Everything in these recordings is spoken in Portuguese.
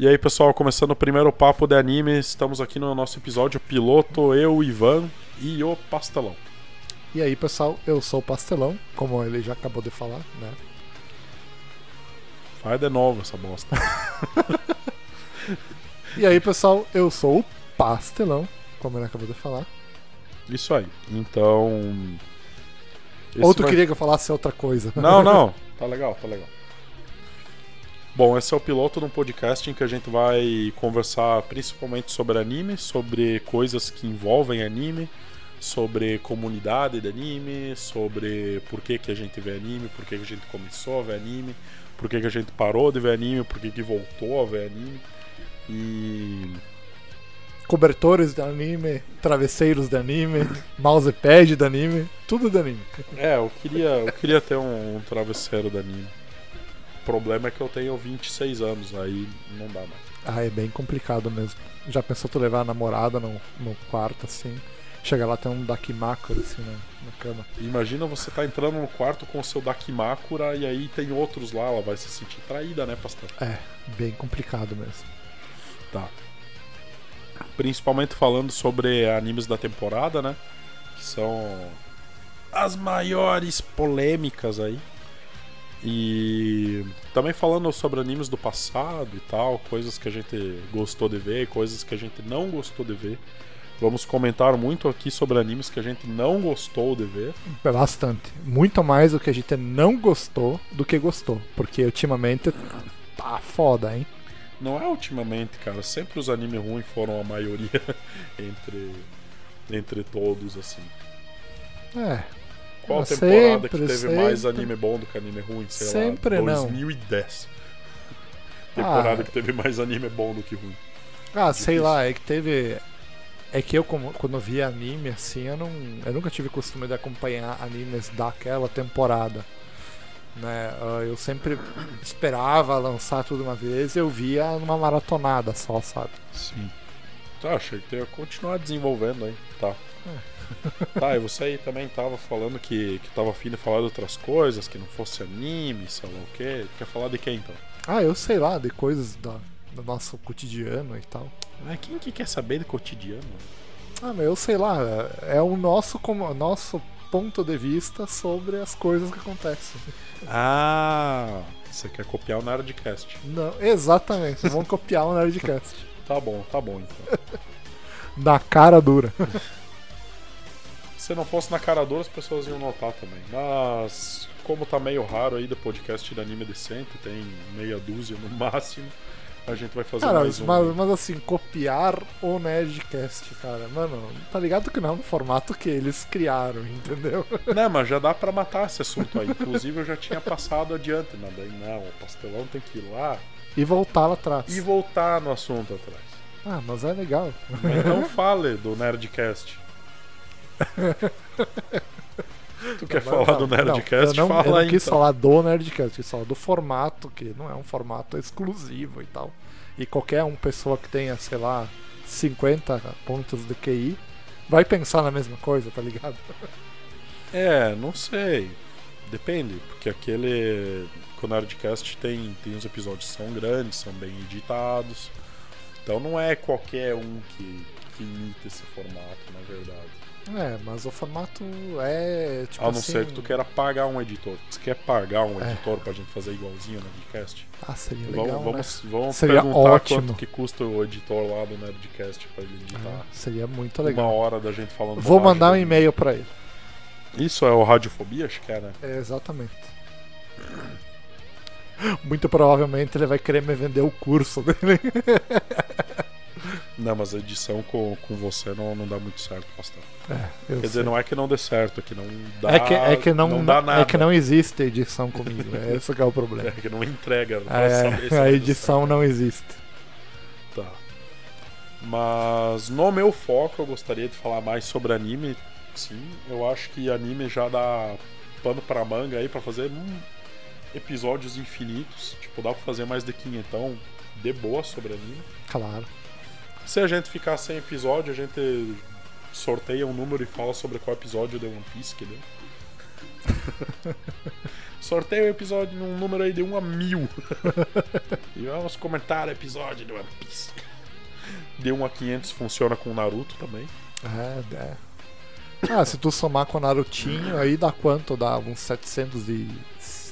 E aí, pessoal, começando o primeiro papo de anime, estamos aqui no nosso episódio piloto, eu, o Ivan e o Pastelão. E aí, pessoal, eu sou o Pastelão, como ele já acabou de falar, né? Faz de novo essa bosta. E aí, pessoal, eu sou o Pastelão, como ele acabou de falar. Isso aí. Então. Ou tu vai- queria que eu falasse outra coisa? Não, não. Tá legal, tá legal. Bom, esse é o piloto de um podcast em que a gente vai conversar principalmente sobre anime, sobre coisas que envolvem anime, sobre comunidade de anime, sobre por que, que a gente vê anime, por que, que a gente começou a ver anime, por que, que a gente parou de ver anime, por que, que voltou a ver anime. E. Cobertores de anime, travesseiros de anime, mousepad de anime, tudo de anime. É, eu queria, eu queria ter um, um travesseiro de anime. O problema é que eu tenho 26 anos, aí não dá mais. Ah, é bem complicado mesmo. Já pensou tu levar a namorada no, no quarto, assim, chega lá tem um Dakimakura, assim, na, na cama. Imagina você tá entrando no quarto com o seu Dakimakura e aí tem outros lá, ela vai se sentir traída, né, pastor? É, bem complicado mesmo. Tá. Principalmente falando sobre animes da temporada, né? Que são as maiores polêmicas aí. E também falando sobre animes do passado e tal, coisas que a gente gostou de ver, coisas que a gente não gostou de ver. Vamos comentar muito aqui sobre animes que a gente não gostou de ver. Bastante. Muito mais do que a gente não gostou do que gostou. Porque ultimamente tá foda, hein? Não é ultimamente, cara. Sempre os animes ruins foram a maioria entre, entre todos, assim. É. Qual Ah, temporada que sempre, teve mais sempre. anime bom do que anime ruim? Sei Sempre lá, não. 2010. Temporada Ah. que teve mais anime bom do que ruim. Ah, sei Difícil. lá, é que teve. É que eu, quando via anime assim, eu, não, eu nunca tive costume de acompanhar animes daquela temporada. Né? Ah, Eu sempre esperava lançar tudo uma vez eu via numa maratonada só, sabe? Sim. Tá, achei que ia continuar desenvolvendo aí. Tá. Tá, e você aí também tava falando que, que tava afim de falar de outras coisas, que não fosse anime, sei lá o quê. Quer falar de quem então? Ah, eu sei lá, de coisas da, do nosso cotidiano e tal. Ah, quem que quer saber de cotidiano? Ah, mas eu sei lá, é o nosso, como, nosso ponto de vista sobre as coisas que acontecem. Ah, você quer copiar o Nerdcast. Não, exatamente, vamos copiar o Nerdcast. Tá bom, tá bom então. Da cara dura. Se não fosse na cara dura, as pessoas iam notar também. Mas, como tá meio raro aí do podcast de anime decente, tem meia dúzia no máximo, a gente vai fazer Cara, mais um. mas, mas assim, copiar o Nerdcast, cara, mano, tá ligado que não é no formato que eles criaram, entendeu? Não, mas já dá pra matar esse assunto aí. Inclusive, eu já tinha passado adiante, mas daí não, o pastelão tem que ir lá E voltar lá atrás. e voltar no assunto atrás. Ah, mas é legal. Então fale do Nerdcast. Tu quer Não, falar do não, Nerdcast? não, eu não, Fala eu não quis então. falar do Nerdcast, quis falar do formato, que não é um formato exclusivo e tal. E qualquer um pessoa que tenha, sei lá, 50 pontos de QI vai pensar na mesma coisa, tá ligado? É, não sei. Depende, porque aquele. Com o Nerdcast tem, tem uns episódios que são grandes, são bem editados. Então não é qualquer um que, que imita esse formato, na verdade. É, mas o formato é tipo A não assim... ser que tu queira pagar um editor. Você quer pagar um É. editor pra gente fazer igualzinho no Nerdcast? Ah, seria Vamos, legal, né? vamos, vamos Seria perguntar ótimo. quanto que custa o editor lá do Nerdcast pra ele editar. Ah, seria muito Uma legal. hora da gente falando Vou mandar um e-mail pra ele. Isso é o Radiofobia, acho que é, né? É, exatamente. Muito provavelmente ele vai querer me vender o curso dele. Não, mas a edição com, com você não, não dá muito certo, pastor. É, eu Quer dizer, sei. não é que não dê certo, é que não dá. é que, é que não, dá nada. é que não existe edição comigo. É esse que é o problema. É que não entrega. se É, a edição não existe. Tá. Mas no meu foco eu gostaria de falar mais sobre anime. Sim, eu acho que anime já dá pano pra manga aí pra fazer hum, episódios infinitos. Tipo, dá pra fazer mais de quinhentão de boa sobre anime. Claro. Se a gente ficar sem episódio, a gente sorteia um número e fala sobre qual episódio de One Piece que deu. Sorteio o episódio num número aí de 1 a mil. e vamos comentar o episódio do One Piece. De 1 a 500 funciona com o Naruto também. É, é. Ah, se tu somar com o Narutinho, aí dá quanto? Dá uns 700 e...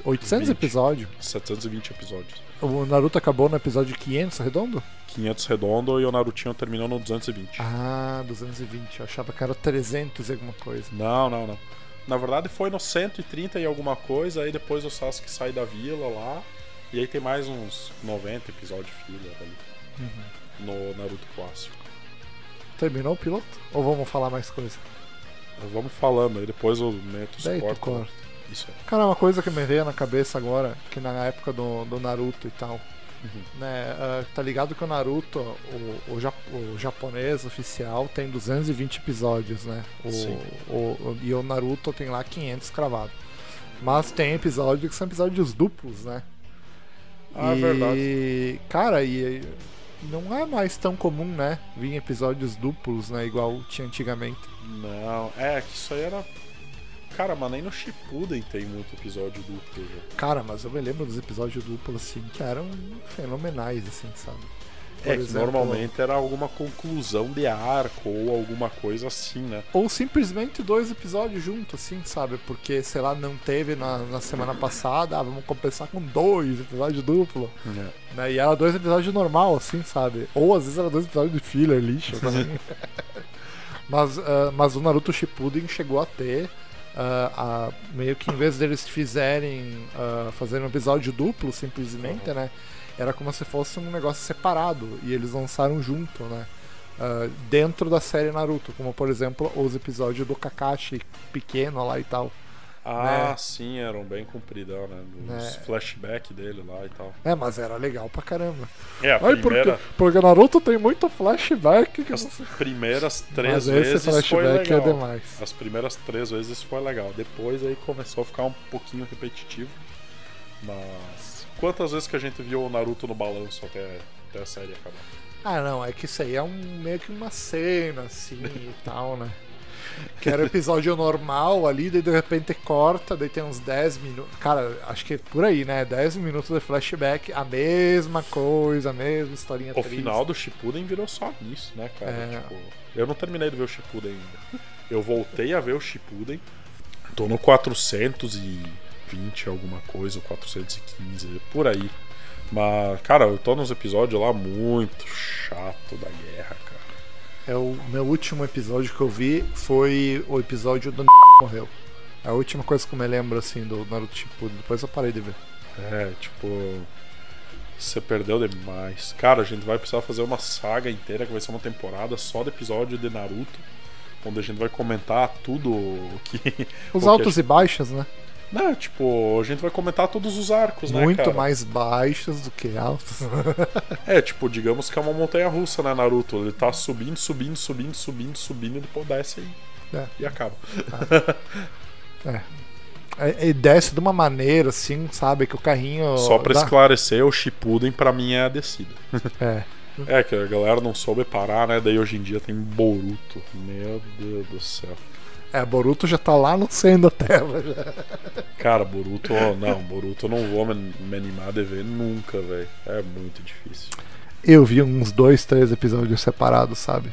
800 20. episódios. 720 episódios. O Naruto acabou no episódio 500, redondo? 500 redondo e o Narutinho terminou no 220. Ah, 220. Eu achava que era 300 e alguma coisa. Não, não, não. Na verdade foi no 130 e alguma coisa, aí depois o Sasuke sai da vila lá. E aí tem mais uns 90 episódios filler ali. No Naruto clássico. Terminou o piloto? Ou vamos falar mais coisa? Vamos falando, aí depois eu meto os cortes. Isso. Cara, uma coisa que me veio na cabeça agora, que na época do, do Naruto e tal, Uhum. né, ah, tá ligado que o Naruto, o, o, ja- o japonês oficial, tem 220 episódios, né? O, o- e o Naruto tem lá 500 cravados. Mas tem episódios que são episódios duplos, né? Ah, e, é verdade. Cara, e não é mais tão comum, né? Vir episódios duplos, né? Igual tinha antigamente. Não, é que isso aí era. Cara, mas nem no Shippuden tem muito episódio duplo. já. Cara, mas eu me lembro dos episódios duplos, assim, que eram fenomenais, assim, sabe? Por É que exemplo, normalmente era alguma conclusão de arco ou alguma coisa assim, né? Ou simplesmente dois episódios juntos, assim, sabe? Porque, sei lá, não teve na, na semana passada, ah, vamos compensar com dois episódios duplo. Né? E era dois episódios normal, assim, sabe? Ou às vezes era dois episódios de filler, lixo também. mas, ah, mas o Naruto Shippuden chegou a ter. A- meio que em vez deles fizerem ah, fazer um episódio duplo simplesmente, né? Era como se fosse um negócio separado e eles lançaram junto, né? ah, dentro da série Naruto, como por exemplo os episódios do Kakashi pequeno lá e tal. Ah, Né? sim, eram bem compridão, né? Os Né? flashback dele lá e tal. É, mas era legal pra caramba. É, a Ai, porque, primeira, porque Naruto tem muito flashback. Que as você... primeiras três Mas esse vezes foi flashback é legal. demais. As primeiras três vezes foi legal. Depois aí começou a ficar um pouquinho repetitivo. Mas. Quantas vezes que a gente viu o Naruto no balanço até, até a série acabar? Ah, não, é que isso aí é um, meio que uma cena, assim, e tal, né? Que era o episódio normal ali, daí de repente corta, daí tem uns 10 minutos. Cara, acho que é por aí, né? 10 minutos de flashback, a mesma coisa, a mesma historinha O triste. final do Shippuden virou só nisso, né, cara? É. Tipo, eu não terminei de ver o Shippuden ainda. Eu voltei a ver o Shippuden. Tô no 420 alguma coisa, 415, por aí. Mas, cara, eu tô nos episódios lá muito chato da guerra, cara. É o meu último episódio que eu vi foi o episódio do morreu. É a última coisa que eu me lembro, assim, do Naruto Shippuden. Depois eu parei de ver. É, tipo. Você perdeu demais. Cara, a gente vai precisar fazer uma saga inteira, que vai ser uma temporada só de episódio de Naruto. Onde a gente vai comentar tudo o que. Os o que altos e baixos, né? Não, tipo, a gente vai comentar todos os arcos, né, Muito mais baixos do que altos. É, tipo, digamos que é uma montanha russa, né, Naruto? Ele tá subindo, subindo, subindo, subindo, subindo, e depois desce e, É. e acaba. É. É, E desce de uma maneira, assim, sabe? Que o carrinho. Só pra dá- esclarecer, o Shippuden pra mim é a descida. É. É, que a galera não soube parar, né? Daí hoje em dia tem Boruto. Meu Deus do céu. É, Boruto já tá lá no centro da Terra. Já. Cara, Boruto, não, Boruto eu não vou me, animar de ver nunca, velho. É muito difícil. Eu vi uns dois, três episódios separados, sabe?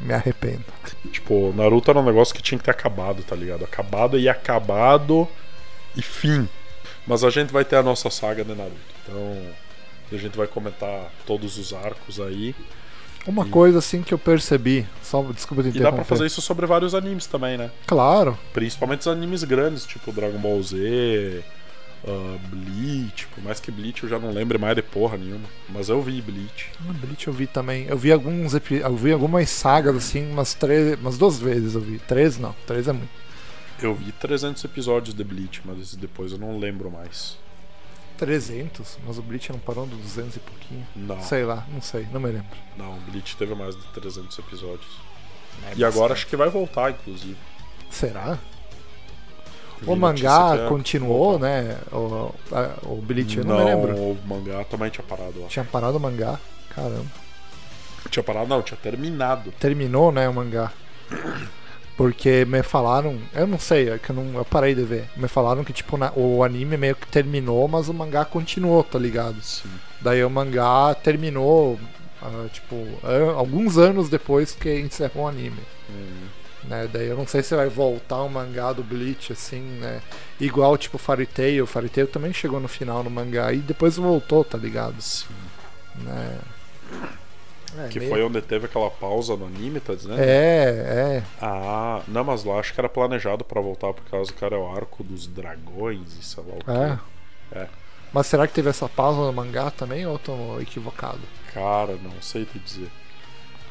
Me arrependo. Tipo, Naruto era um negócio que tinha que ter acabado, tá ligado? Acabado e acabado e fim. Mas a gente vai ter a nossa saga de Naruto. Então, a gente vai comentar todos os arcos aí. Uma E- coisa assim que eu percebi, só desculpa te E dá pra fazer isso sobre vários animes também, né? Claro. Principalmente os animes grandes, tipo Dragon Ball Z, ah, Bleach. Por mais que Bleach eu já não lembre mais de porra nenhuma. Mas eu vi Bleach. Ah, Bleach eu vi também. Eu vi alguns eu vi algumas sagas assim, umas três, umas duas vezes eu vi. Três não, três é muito. Eu vi 300 episódios de Bleach, mas depois eu não lembro mais. 300, mas o Bleach não parou do 200 e pouquinho. Não, Sei lá, não sei, não me lembro. não, Bleach teve mais de 300 episódios. É E agora acho que vai voltar, inclusive. Será? O mangá é- continuou, né? O, a- o Bleach, eu não, Não, me lembro. o mangá também tinha parado lá. Tinha parado o mangá. Caramba. Tinha parado, não, tinha terminado. Terminou, né, o mangá. Porque me falaram, eu não sei, é que eu, não, eu parei de ver. Me falaram que tipo na- o anime meio que terminou, mas o mangá continuou, tá ligado? Sim. Daí o mangá terminou, ah, tipo, an- alguns anos depois que encerrou o anime. Hum. Né? Daí eu não sei se vai voltar o mangá do Bleach, assim, né? Igual tipo Fairy Tail. Fairy Tail também chegou no final no mangá e depois voltou, tá ligado? Sim. Né? É, Que meio- foi onde teve aquela pausa no anime, tá dizendo? É, é. Ah, não, mas lá acho que era planejado pra voltar por causa que era o arco dos dragões e sei lá o É. quê. É. Mas será que teve essa pausa no mangá também ou eu tô equivocado? Cara, não sei te dizer.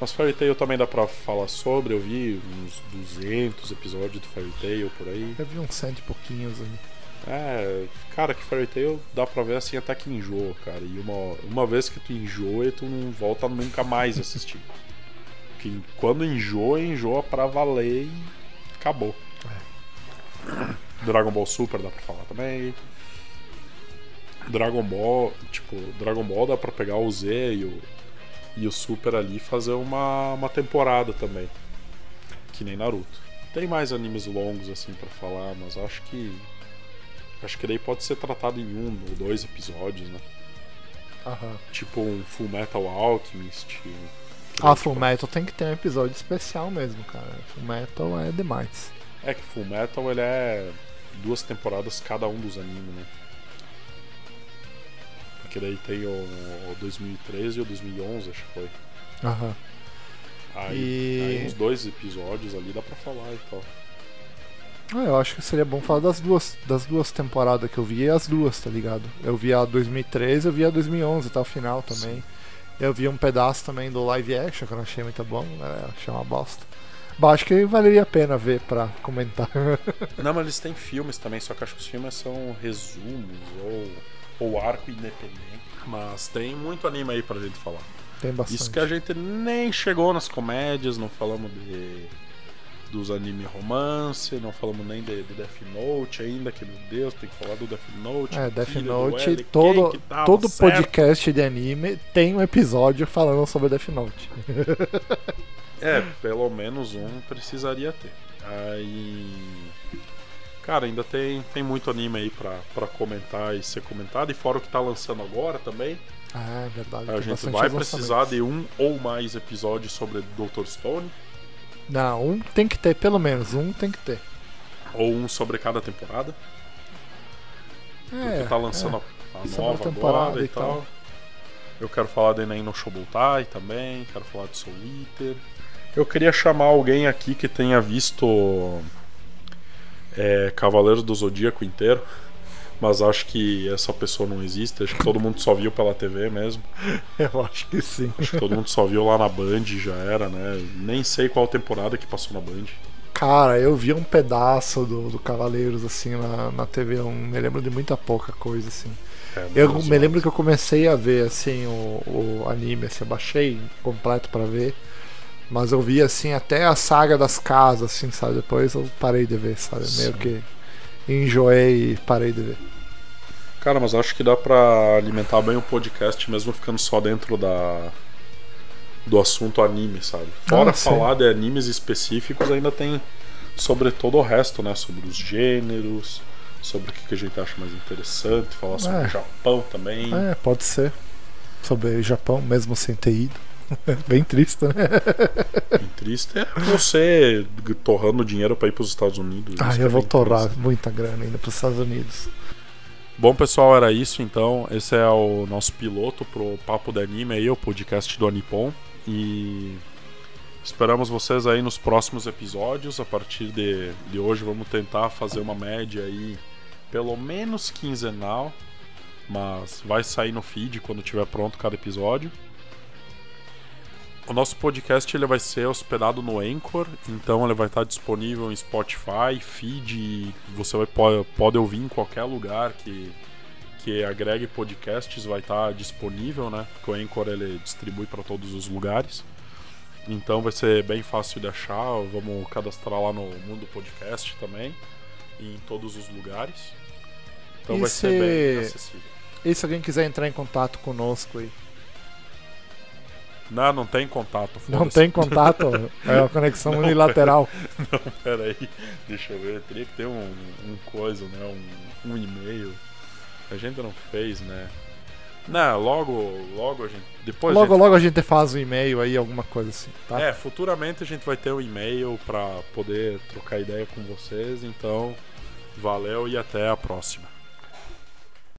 Mas Fairy Tail também dá pra falar sobre. Eu vi uns 200 episódios do Fairy Tail por aí. Eu vi uns cento e pouquinhos ali. É, cara, que Fairy Tail dá pra ver assim até que enjoa, cara. E uma, uma vez que tu enjoa, tu não volta nunca mais assistir. Porque quando enjoa, enjoa pra valer e acabou. Dragon Ball Super dá pra falar também. Dragon Ball, tipo, Dragon Ball dá pra pegar o Z e o, e o Super ali e fazer uma, uma temporada também. Que nem Naruto. Tem mais animes longos assim pra falar, mas acho que. Acho que daí pode ser tratado em um ou dois episódios, né? Aham. Tipo um Full Metal Alchemist. Ah, Full Metal tem que ter um episódio especial mesmo, cara. Full Metal é demais. É que Full Metal ele é duas temporadas cada um dos animes, né? Porque daí tem o, o 2013 e o 2011, acho que foi. Aham. Aí, E- aí uns dois episódios ali dá pra falar e tal. Ah, eu acho que seria bom falar das duas, das duas temporadas que eu vi, e as duas, tá ligado? Eu vi a 2013, eu vi a 2011 até o final também. Eu vi um pedaço também do live action, que eu não achei muito bom, né? achei uma bosta. Bom, acho que valeria a pena ver pra comentar. Não, mas eles têm filmes também, só que acho que os filmes são resumos ou, ou arco independente. Mas tem muito anime aí pra gente falar. Tem bastante. Isso que a gente nem chegou nas comédias, não falamos de dos anime romance, não falamos nem de, de Death Note ainda, que meu Deus, tem que falar do Death Note. É, Death Note, L, todo, todo certo? podcast de anime tem um episódio falando sobre Death Note. É, pelo menos um precisaria ter. Aí. Cara, ainda tem, tem muito anime aí pra, pra comentar e ser comentado. E fora o que tá lançando agora também. Ah, é verdade. A gente vai precisar de um ou mais episódios sobre Dr. Stone. Não, um tem que ter, pelo menos, um tem que ter. Ou um sobre cada temporada. Porque É, tá lançando é. a, a nova temporada e e tal. tal. Eu quero falar de Nen no Shobutai também. Quero falar de Soul Eater. Eu queria chamar alguém aqui que tenha visto é, Cavaleiros do Zodíaco inteiro. Mas acho que essa pessoa não existe. Acho que todo mundo só viu pela TV mesmo. Eu acho que sim. Acho que todo mundo só viu lá na Band já era, né? Nem sei qual temporada que passou na Band. Cara, eu vi um pedaço do, do Cavaleiros assim na, na TV, eu me lembro de muita pouca coisa assim. É, Eu me lembro que eu comecei a ver assim o, o anime, assim, eu baixei completo pra ver, mas eu vi assim até a saga das casas, assim, sabe? Depois eu parei de ver, sabe? Meio Sim. que enjoei e parei de ver. Cara, mas acho que dá pra alimentar bem o podcast mesmo ficando só dentro da do assunto anime, sabe? Fora Ah, falar de animes específicos, ainda tem sobre todo o resto, né? Sobre os gêneros, sobre o que a gente acha mais interessante, falar sobre É. o Japão também. É, pode ser. Sobre Japão, mesmo sem ter ido. Bem triste, né? Bem triste é você torrando dinheiro pra ir pros Estados Unidos. Ah, eu é vou torrar triste. muita grana ainda pros Estados Unidos. Bom, pessoal, era isso então. Esse é o nosso piloto pro Papo de Anime aí, o podcast do Anipon. E esperamos vocês aí nos próximos episódios. A partir de, de hoje vamos tentar fazer uma média aí, pelo menos quinzenal. Mas vai sair no feed quando tiver pronto cada episódio. O nosso podcast ele vai ser hospedado no Anchor, então ele vai estar disponível em Spotify, feed, você vai, pode, pode ouvir em qualquer lugar que, que agregue podcasts, vai estar disponível, né? Porque o Anchor ele distribui para todos os lugares. Então vai ser bem fácil de achar, vamos cadastrar lá no Mundo Podcast também, em todos os lugares. Então E vai ser bem se- acessível. E se alguém quiser entrar em contato conosco aí? Não, não tem contato. Não tem contato, é uma conexão unilateral. Não, peraí. Deixa eu ver. Teria que ter um, um coisa, né? Um, um e-mail. A gente não fez, né? Não, logo, logo a gente. Depois a Logo, gente logo a gente faz um e-mail aí, alguma coisa assim, tá? É, futuramente a gente vai ter um e-mail pra poder trocar ideia com vocês. Então, valeu e até a próxima.